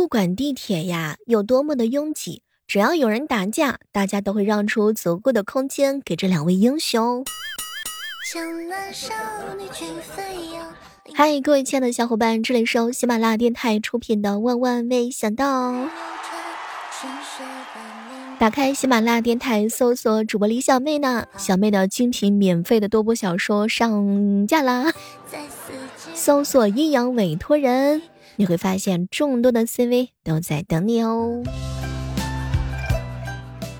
不管地铁呀有多么的拥挤，只要有人打架，大家都会让出足够的空间给这两位英雄。嗨，各位亲爱的小伙伴，这里是由喜马拉雅电台出品的《万万没想到》。打开喜马拉雅电台，搜索主播李小妹呢，小妹的精品免费的多播小说上架啦！搜索阴阳委托人。你会发现众多的 CV 都在等你哦。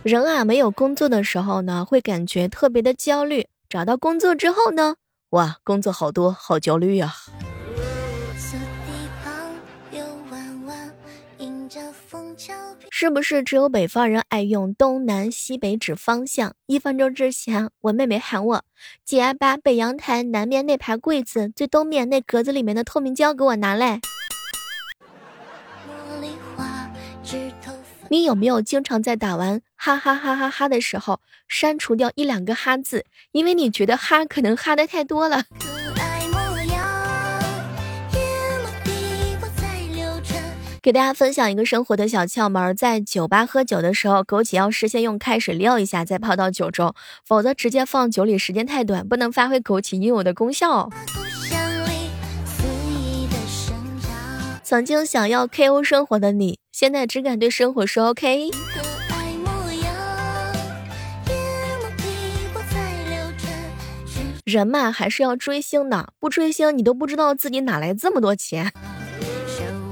人啊，没有工作的时候呢，会感觉特别的焦虑；找到工作之后呢，哇，工作好多，好焦虑呀。是不是只有北方人爱用东南西北指方向？一分钟之前，我妹妹喊我姐，把北阳台南面那排柜子最东面那格子里面的透明胶给我拿来。你有没有经常在打完哈哈哈哈哈的时候删除掉一两个哈字，因为你觉得哈可能哈的太多了？给大家分享一个生活的小窍门，在酒吧喝酒的时候，枸杞要事先用开水撩一下再泡到酒中，否则直接放酒里时间太短，不能发挥枸杞应有的功效。曾经想要 KO 生活的你，现在只敢对生活说 OK。人嘛，还是要追星的，不追星你都不知道自己哪来这么多钱。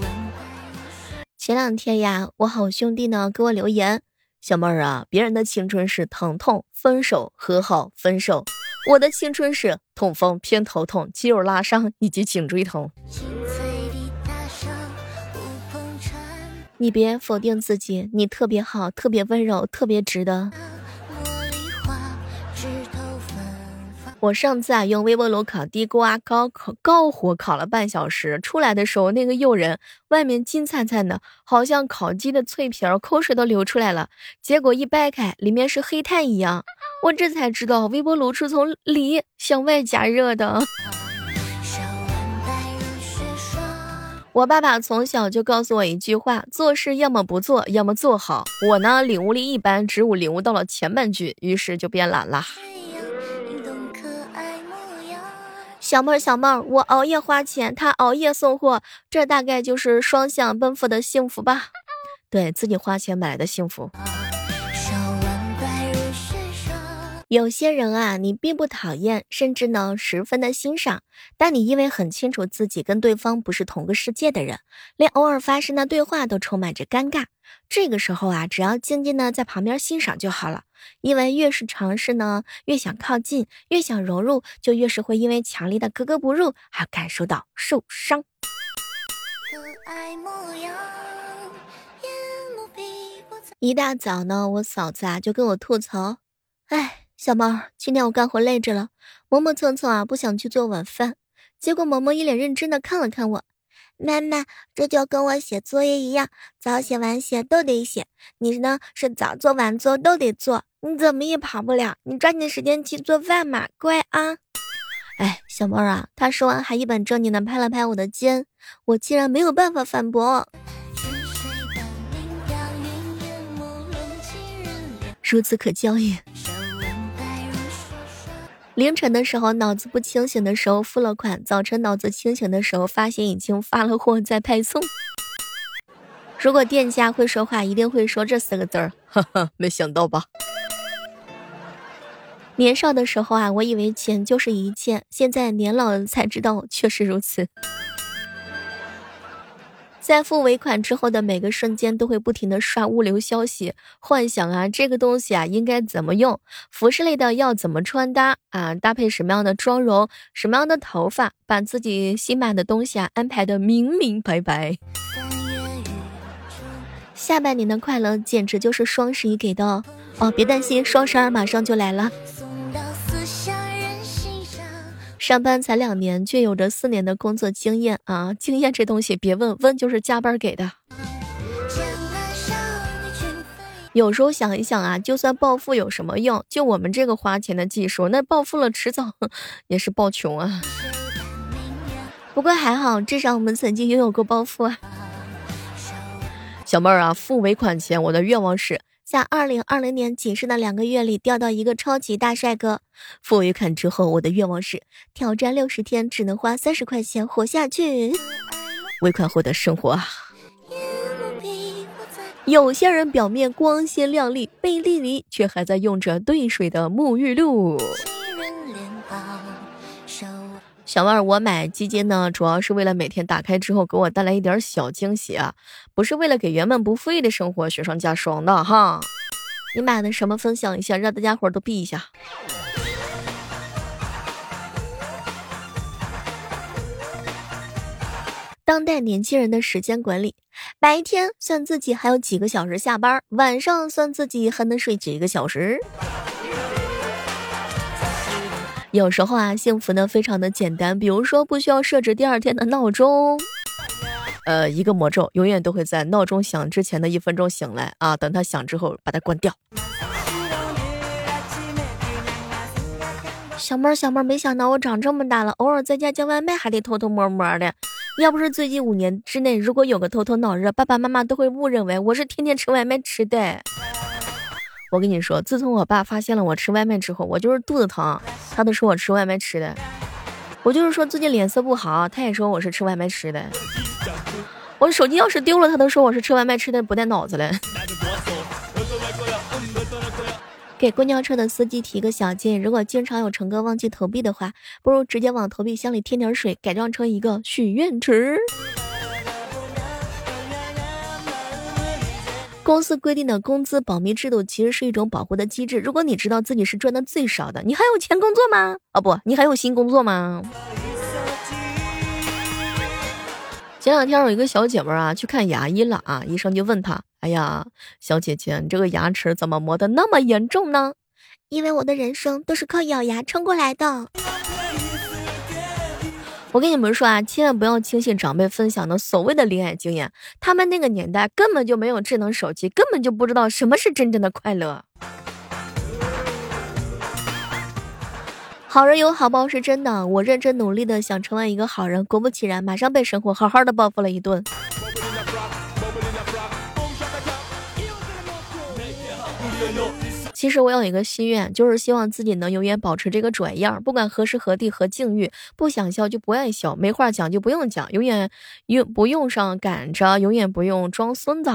前两天呀，我好兄弟呢给我留言，小妹儿啊，别人的青春是疼痛、分手、和好、分手，我的青春是痛风、偏头痛、肌肉拉伤以及颈椎疼。你别否定自己，你特别好，特别温柔，特别值得。我上次啊用微波炉烤地瓜，高烤高火烤了半小时，出来的时候那个诱人，外面金灿灿的，好像烤鸡的脆皮儿，口水都流出来了。结果一掰开，里面是黑炭一样。我这才知道，微波炉是从里向外加热的。我爸爸从小就告诉我一句话：做事要么不做，要么做好。我呢，领悟力一般，只悟领悟到了前半句，于是就变懒了。小妹儿，小妹儿，我熬夜花钱，他熬夜送货，这大概就是双向奔赴的幸福吧？对自己花钱买来的幸福。有些人啊，你并不讨厌，甚至呢十分的欣赏，但你因为很清楚自己跟对方不是同个世界的人，连偶尔发生的对话都充满着尴尬。这个时候啊，只要静静的在旁边欣赏就好了。因为越是尝试呢，越想靠近，越想融入，就越是会因为强烈的格格不入，而感受到受伤。一大早呢，我嫂子啊就跟我吐槽，哎。小猫，今天我干活累着了，磨磨蹭蹭啊，不想去做晚饭。结果萌萌一脸认真的看了看我，妈妈，这就跟我写作业一样，早写晚写都得写。你呢，是早做晚做都得做，你怎么也跑不了？你抓紧时间去做饭嘛，乖啊！哎，小猫啊，他说完还一本正经的拍了拍我的肩，我竟然没有办法反驳。如此可教也。凌晨的时候脑子不清醒的时候付了款，早晨脑子清醒的时候发现已经发了货在派送。如果店家会说话，一定会说这四个字儿，哈哈，没想到吧？年少的时候啊，我以为钱就是一切，现在年老了才知道确实如此。在付尾款之后的每个瞬间，都会不停的刷物流消息，幻想啊，这个东西啊应该怎么用，服饰类的要怎么穿搭啊，搭配什么样的妆容，什么样的头发，把自己新买的东西啊安排的明明白白。下半年的快乐简直就是双十一给的哦，别担心，双十二马上就来了。上班才两年，却有着四年的工作经验啊！经验这东西别问，问就是加班给的。有时候想一想啊，就算暴富有什么用？就我们这个花钱的技术，那暴富了迟早也是暴穷啊。不过还好，至少我们曾经拥有过暴富啊。小妹儿啊，付尾款前我的愿望是在二零二零年仅剩的两个月里钓到一个超级大帅哥。付尾款之后，我的愿望是挑战六十天只能花三十块钱活下去。尾款后的生活啊。有些人表面光鲜亮丽，背地里却还在用着兑水的沐浴露。小妹儿，我买基金呢，主要是为了每天打开之后给我带来一点小惊喜啊，不是为了给原本不富裕的生活雪上加霜的哈。你买的什么？分享一下，让大家伙都避一下。当代年轻人的时间管理：白天算自己还有几个小时下班，晚上算自己还能睡几个小时。有时候啊，幸福呢非常的简单，比如说不需要设置第二天的闹钟，呃，一个魔咒，永远都会在闹钟响之前的一分钟醒来啊，等它响之后把它关掉。小妹儿，小妹儿，没想到我长这么大了，偶尔在家叫外卖还得偷偷摸摸的。要不是最近五年之内，如果有个头头脑热，爸爸妈妈都会误认为我是天天吃外卖吃的。我跟你说，自从我爸发现了我吃外卖之后，我就是肚子疼，他都说我吃外卖吃的。我就是说最近脸色不好，他也说我是吃外卖吃的。我手机要是丢了，他都说我是吃外卖吃的，不带脑子了。给公交车的司机提个小建议：如果经常有乘客忘记投币的话，不如直接往投币箱里添点水，改装成一个许愿池。公司规定的工资保密制度其实是一种保护的机制。如果你知道自己是赚的最少的，你还有钱工作吗？哦不，你还有心工作吗？前两天有一个小姐妹啊去看牙医了啊，医生就问她：“哎呀，小姐姐，你这个牙齿怎么磨得那么严重呢？”因为我的人生都是靠咬牙撑过来的。我跟你们说啊，千万不要轻信长辈分享的所谓的恋爱经验，他们那个年代根本就没有智能手机，根本就不知道什么是真正的快乐。好人有好报是真的，我认真努力的想成为一个好人，果不其然，马上被生活好好的报复了一顿。其实我有一个心愿，就是希望自己能永远保持这个拽样，不管何时何地何境遇，不想笑就不爱笑，没话讲就不用讲，永远用不用上赶着，永远不用装孙子。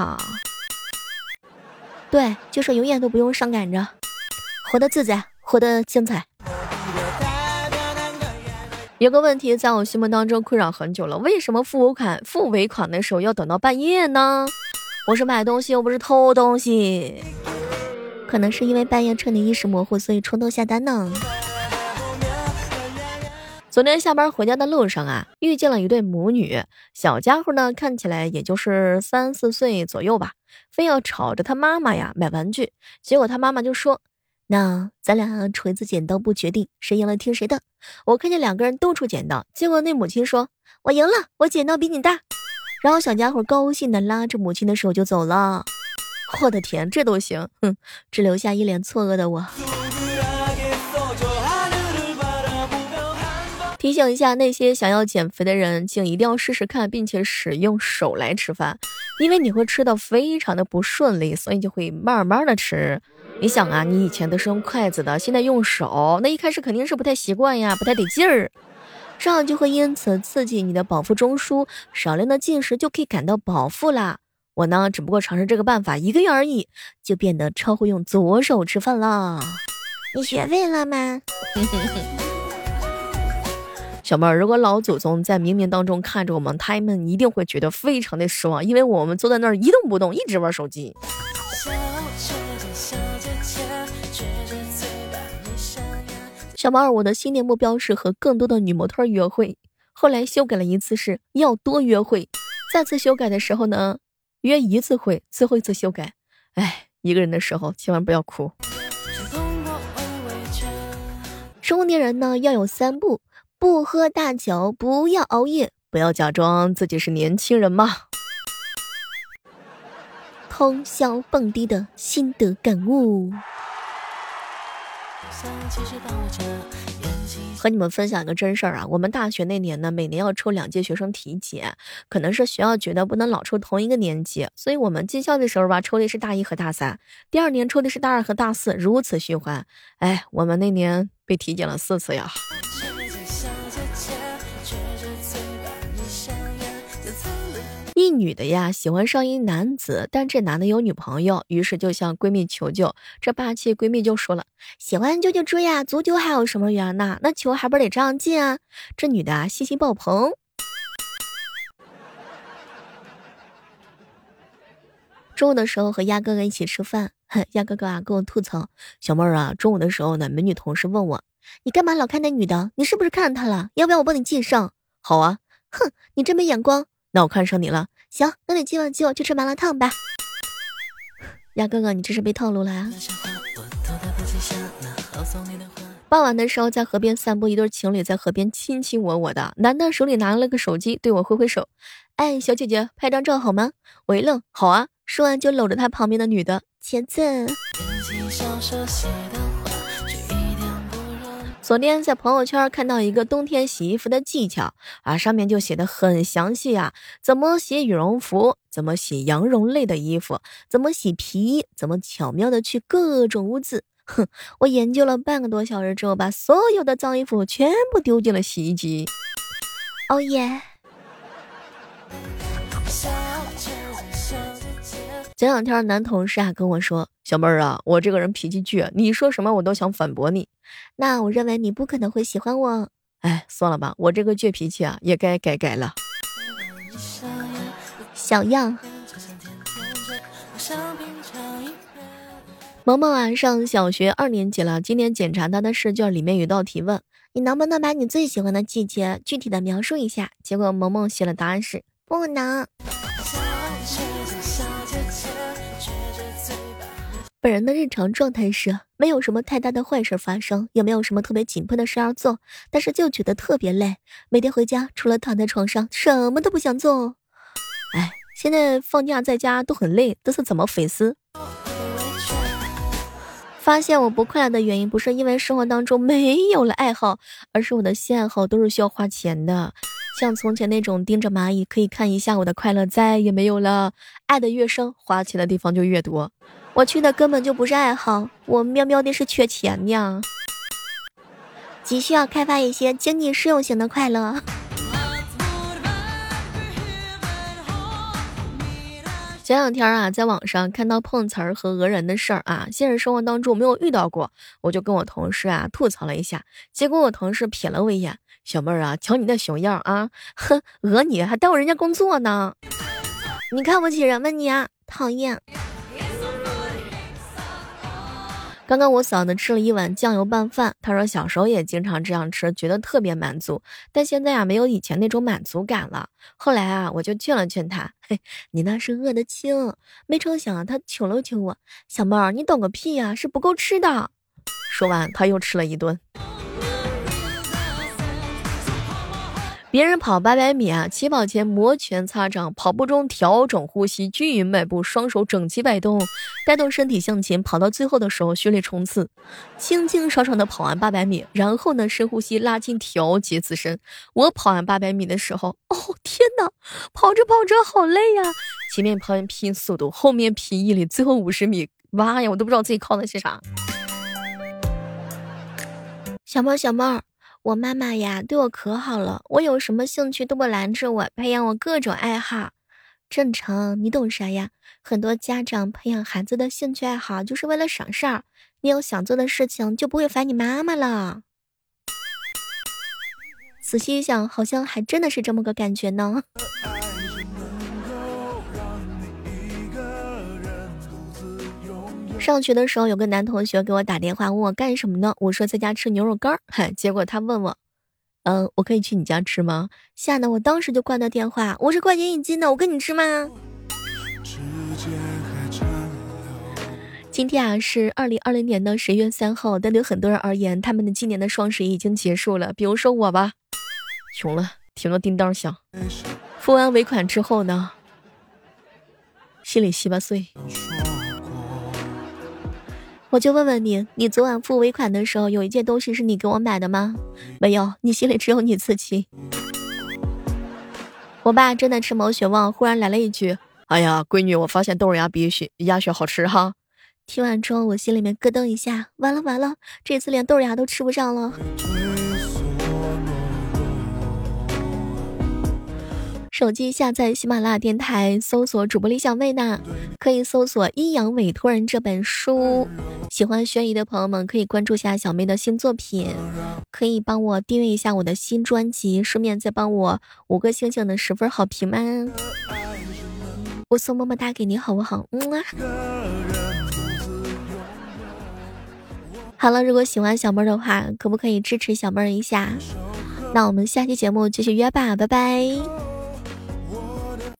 对，就是永远都不用上赶着，活得自在，活得精彩。有个问题在我心目当中困扰很久了，为什么付尾款付尾款的时候要等到半夜呢？我是买东西又不是偷东西，可能是因为半夜趁你意识模糊，所以冲动下单呢。昨天下班回家的路上啊，遇见了一对母女，小家伙呢看起来也就是三四岁左右吧，非要吵着他妈妈呀买玩具，结果他妈妈就说。那咱俩锤子剪刀布决定谁赢了听谁的。我看见两个人都出剪刀，结果那母亲说：“我赢了，我剪刀比你大。”然后小家伙高兴的拉着母亲的手就走了。我的天，这都行？哼，只留下一脸错愕的我。提醒一下那些想要减肥的人，请一定要试试看，并且使用手来吃饭，因为你会吃的非常的不顺利，所以就会慢慢的吃。你想啊，你以前都是用筷子的，现在用手，那一开始肯定是不太习惯呀，不太得劲儿，这样就会因此刺激你的饱腹中枢，少量的进食就可以感到饱腹啦。我呢，只不过尝试这个办法一个月而已，就变得超会用左手吃饭了。你学会了吗？小妹儿，如果老祖宗在冥冥当中看着我们，他们一定会觉得非常的失望，因为我们坐在那儿一动不动，一直玩手机。小猫儿，我的新年目标是和更多的女模特约会。后来修改了一次，是要多约会。再次修改的时候呢，约一次会，最后一次修改。哎，一个人的时候千万不要哭。中年人呢要有三不：不喝大酒，不要熬夜，不要假装自己是年轻人嘛。通宵蹦迪的心得感悟。和你们分享一个真事儿啊，我们大学那年呢，每年要抽两届学生体检，可能是学校觉得不能老抽同一个年级，所以我们进校的时候吧，抽的是大一和大三，第二年抽的是大二和大四，如此循环。哎，我们那年被体检了四次呀。一女的呀，喜欢上一男子，但这男的有女朋友，于是就向闺蜜求救。这霸气闺蜜就说了：“喜欢就就追呀，足球还有什么缘呢？那球还不得这样进啊？”这女的啊，信心爆棚。中午的时候和鸭哥哥一起吃饭，鸭哥哥啊跟我吐槽：“小妹儿啊，中午的时候呢，美女同事问我，你干嘛老看那女的？你是不是看上她了？要不要我帮你介绍？好啊，哼，你真没眼光。”那我看上你了，行，那你今晚接我去吃麻辣烫吧。鸭哥哥，你这是被套路了啊！傍晚的时候，在河边散步，一对情侣在河边亲亲我我的，男的手里拿了个手机，对我挥挥手，哎，小姐姐，拍张照好吗？我一愣，好啊，说完就搂着他旁边的女的，茄子。昨天在朋友圈看到一个冬天洗衣服的技巧啊，上面就写的很详细啊，怎么洗羽绒服，怎么洗羊绒类的衣服，怎么洗皮衣，怎么巧妙的去各种污渍。哼，我研究了半个多小时之后，把所有的脏衣服全部丢进了洗衣机。哦耶！前两天男同事啊跟我说：“小妹儿啊，我这个人脾气倔，你说什么我都想反驳你。那我认为你不可能会喜欢我。哎，算了吧，我这个倔脾气啊也该改改了。小样。萌萌啊，上小学二年级了，今天检查他的试卷里面有道题问：你能不能把你最喜欢的季节具体的描述一下？结果萌萌写了答案是不能。本人的日常状态是没有什么太大的坏事发生，也没有什么特别紧迫的事要做，但是就觉得特别累。每天回家除了躺在床上，什么都不想做。哎，现在放假在家都很累，这是怎么回事？发现我不快乐的原因，不是因为生活当中没有了爱好，而是我的新爱好都是需要花钱的。像从前那种盯着蚂蚁可以看一下我的快乐再也没有了。爱的越深，花钱的地方就越多。我去的根本就不是爱好，我喵喵的是缺钱呀，急需要开发一些经济适用型的快乐。前两天啊，在网上看到碰瓷儿和讹人的事儿啊，现实生活当中没有遇到过，我就跟我同事啊吐槽了一下，结果我同事瞥了我一眼，小妹儿啊，瞧你那熊样啊，哼，讹你还耽误人家工作呢，你看不起人吗你啊，讨厌。刚刚我嫂子吃了一碗酱油拌饭，她说小时候也经常这样吃，觉得特别满足。但现在啊，没有以前那种满足感了。后来啊，我就劝了劝她，嘿，你那是饿得轻。没成想她求了求我，小妹儿，你懂个屁呀，是不够吃的。说完，她又吃了一顿。别人跑八百米啊，起跑前摩拳擦掌，跑步中调整呼吸，均匀迈步，双手整齐摆动，带动身体向前。跑到最后的时候，蓄力冲刺，清清爽爽的跑完八百米。然后呢，深呼吸，拉筋，调节自身。我跑完八百米的时候，哦天哪，跑着跑着好累呀！前面跑完拼速度，后面拼毅力，最后五十米，妈呀，我都不知道自己靠的是啥。小猫，小猫。我妈妈呀，对我可好了，我有什么兴趣都不拦着我，培养我各种爱好，正常。你懂啥呀？很多家长培养孩子的兴趣爱好就是为了省事儿，你有想做的事情就不会烦你妈妈了。仔细一想，好像还真的是这么个感觉呢。上学的时候，有个男同学给我打电话，问我干什么呢？我说在家吃牛肉干儿。嗨，结果他问我，嗯，我可以去你家吃吗？吓得我当时就挂掉电话。我是块钱一斤的，我跟你吃吗？今天啊是二零二零年的十月三号，但对很多人而言，他们的今年的双十一已经结束了。比如说我吧，穷了，停了叮当响，付完尾款之后呢，心里稀巴碎。我就问问你，你昨晚付尾款的时候，有一件东西是你给我买的吗？没有，你心里只有你自己。我爸正在吃毛血旺，忽然来了一句：“哎呀，闺女，我发现豆芽比血鸭血好吃哈。”听完之后，我心里面咯噔一下，完了完了，这次连豆芽都吃不上了。手机下载喜马拉雅电台，搜索主播李小妹呢，可以搜索《阴阳委托人》这本书。喜欢悬疑的朋友们可以关注一下小妹的新作品，可以帮我订阅一下我的新专辑，顺便再帮我五个星星的十分好评吗？我送么么哒给你好不好？嗯啊。好了，如果喜欢小妹的话，可不可以支持小妹一下？那我们下期节目继续约吧，拜拜。